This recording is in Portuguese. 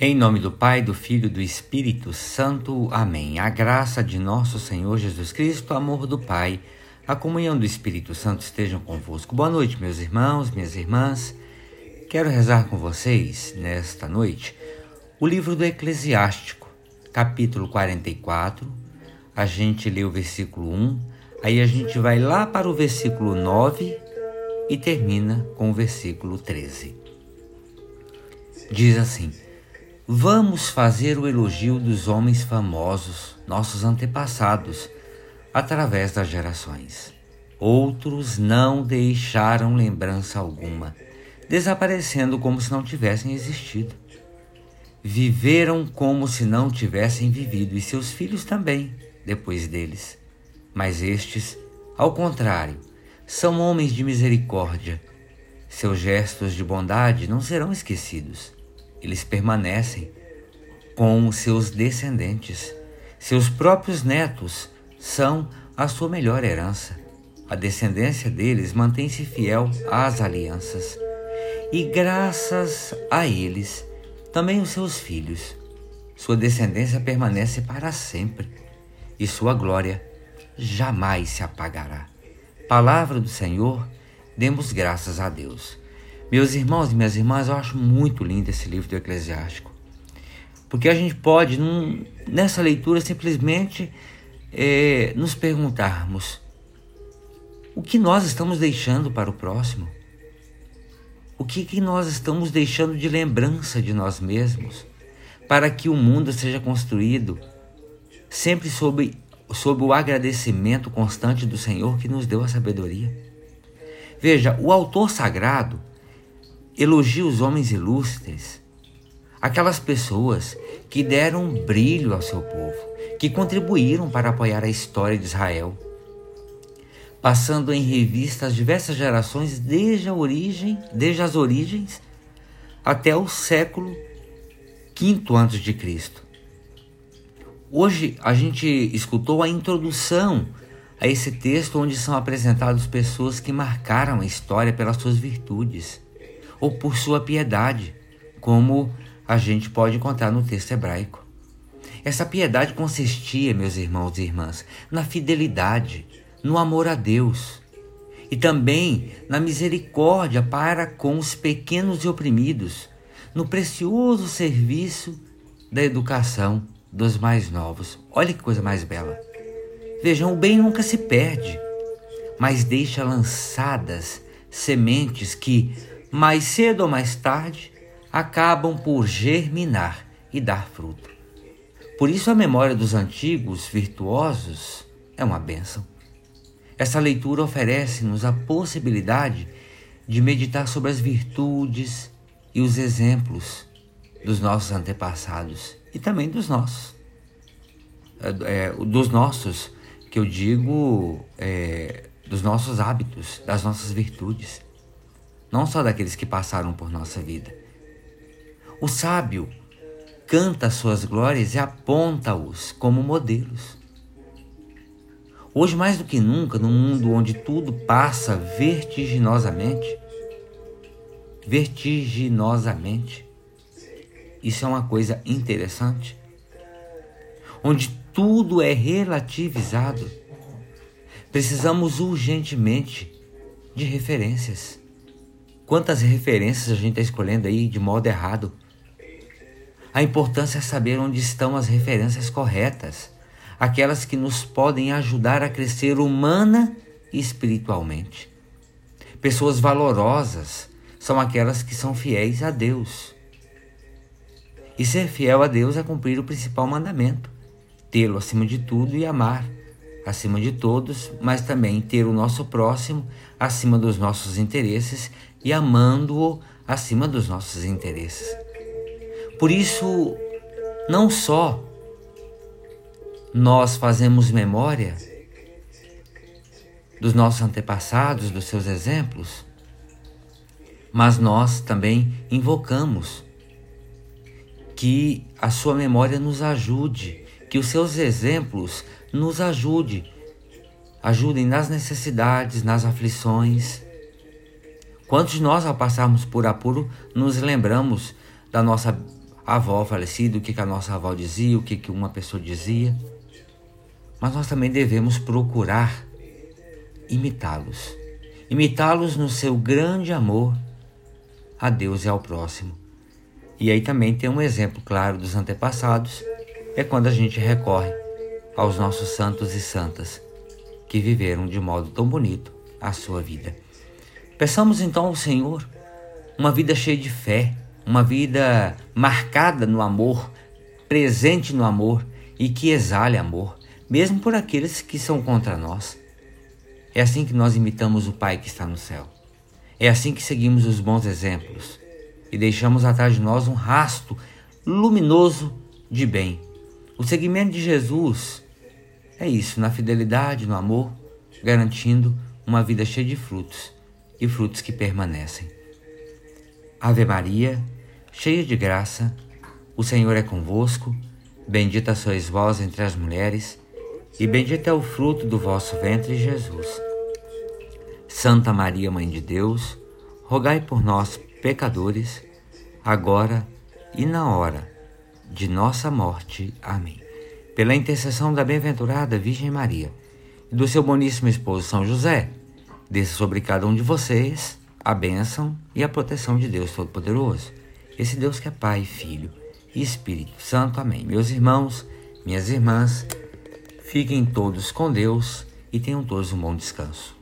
Em nome do Pai, do Filho e do Espírito Santo. Amém. A graça de nosso Senhor Jesus Cristo, o amor do Pai, a comunhão do Espírito Santo estejam convosco. Boa noite, meus irmãos, minhas irmãs. Quero rezar com vocês nesta noite o livro do Eclesiástico, capítulo 44. A gente lê o versículo 1, aí a gente vai lá para o versículo 9 e termina com o versículo 13. Diz assim: Vamos fazer o elogio dos homens famosos, nossos antepassados, através das gerações. Outros não deixaram lembrança alguma, desaparecendo como se não tivessem existido. Viveram como se não tivessem vivido, e seus filhos também, depois deles. Mas estes, ao contrário, são homens de misericórdia. Seus gestos de bondade não serão esquecidos eles permanecem com seus descendentes. Seus próprios netos são a sua melhor herança. A descendência deles mantém-se fiel às alianças. E graças a eles, também os seus filhos. Sua descendência permanece para sempre e sua glória jamais se apagará. Palavra do Senhor, demos graças a Deus. Meus irmãos e minhas irmãs, eu acho muito lindo esse livro do Eclesiástico. Porque a gente pode, num, nessa leitura, simplesmente é, nos perguntarmos: o que nós estamos deixando para o próximo? O que, que nós estamos deixando de lembrança de nós mesmos para que o mundo seja construído sempre sob, sob o agradecimento constante do Senhor que nos deu a sabedoria? Veja, o autor sagrado elogia os homens ilustres, aquelas pessoas que deram brilho ao seu povo, que contribuíram para apoiar a história de Israel, passando em revista as diversas gerações desde a origem, desde as origens até o século V antes de Cristo. Hoje a gente escutou a introdução a esse texto onde são apresentadas pessoas que marcaram a história pelas suas virtudes ou por sua piedade, como a gente pode encontrar no texto hebraico. Essa piedade consistia, meus irmãos e irmãs, na fidelidade, no amor a Deus e também na misericórdia para com os pequenos e oprimidos, no precioso serviço da educação dos mais novos. Olha que coisa mais bela. Vejam, o bem nunca se perde, mas deixa lançadas sementes que, mais cedo ou mais tarde, acabam por germinar e dar fruto. Por isso, a memória dos antigos virtuosos é uma bênção. Essa leitura oferece-nos a possibilidade de meditar sobre as virtudes e os exemplos dos nossos antepassados e também dos nossos. É, é dos nossos, que eu digo, é, dos nossos hábitos, das nossas virtudes não só daqueles que passaram por nossa vida. O sábio canta suas glórias e aponta-os como modelos. Hoje, mais do que nunca, num mundo onde tudo passa vertiginosamente, vertiginosamente, isso é uma coisa interessante, onde tudo é relativizado, precisamos urgentemente de referências. Quantas referências a gente está escolhendo aí de modo errado? A importância é saber onde estão as referências corretas, aquelas que nos podem ajudar a crescer humana e espiritualmente. Pessoas valorosas são aquelas que são fiéis a Deus. E ser fiel a Deus é cumprir o principal mandamento: tê-lo acima de tudo e amar acima de todos, mas também ter o nosso próximo acima dos nossos interesses e amando-o acima dos nossos interesses. Por isso, não só nós fazemos memória dos nossos antepassados, dos seus exemplos, mas nós também invocamos que a sua memória nos ajude, que os seus exemplos nos ajude, ajudem nas necessidades, nas aflições Quantos de nós, ao passarmos por apuro, nos lembramos da nossa avó falecida, o que, que a nossa avó dizia, o que, que uma pessoa dizia. Mas nós também devemos procurar imitá-los. Imitá-los no seu grande amor a Deus e ao próximo. E aí também tem um exemplo claro dos antepassados, é quando a gente recorre aos nossos santos e santas que viveram de modo tão bonito a sua vida. Peçamos então ao Senhor uma vida cheia de fé, uma vida marcada no amor, presente no amor e que exale amor, mesmo por aqueles que são contra nós. É assim que nós imitamos o Pai que está no céu. É assim que seguimos os bons exemplos e deixamos atrás de nós um rasto luminoso de bem. O seguimento de Jesus é isso, na fidelidade, no amor, garantindo uma vida cheia de frutos e frutos que permanecem. Ave Maria, cheia de graça, o Senhor é convosco, bendita sois vós entre as mulheres, e bendito é o fruto do vosso ventre, Jesus. Santa Maria, Mãe de Deus, rogai por nós, pecadores, agora e na hora de nossa morte. Amém. Pela intercessão da bem-aventurada Virgem Maria e do seu boníssimo esposo São José, desça sobre cada um de vocês a bênção e a proteção de Deus Todo-Poderoso. Esse Deus que é Pai, Filho e Espírito Santo. Amém. Meus irmãos, minhas irmãs, fiquem todos com Deus e tenham todos um bom descanso.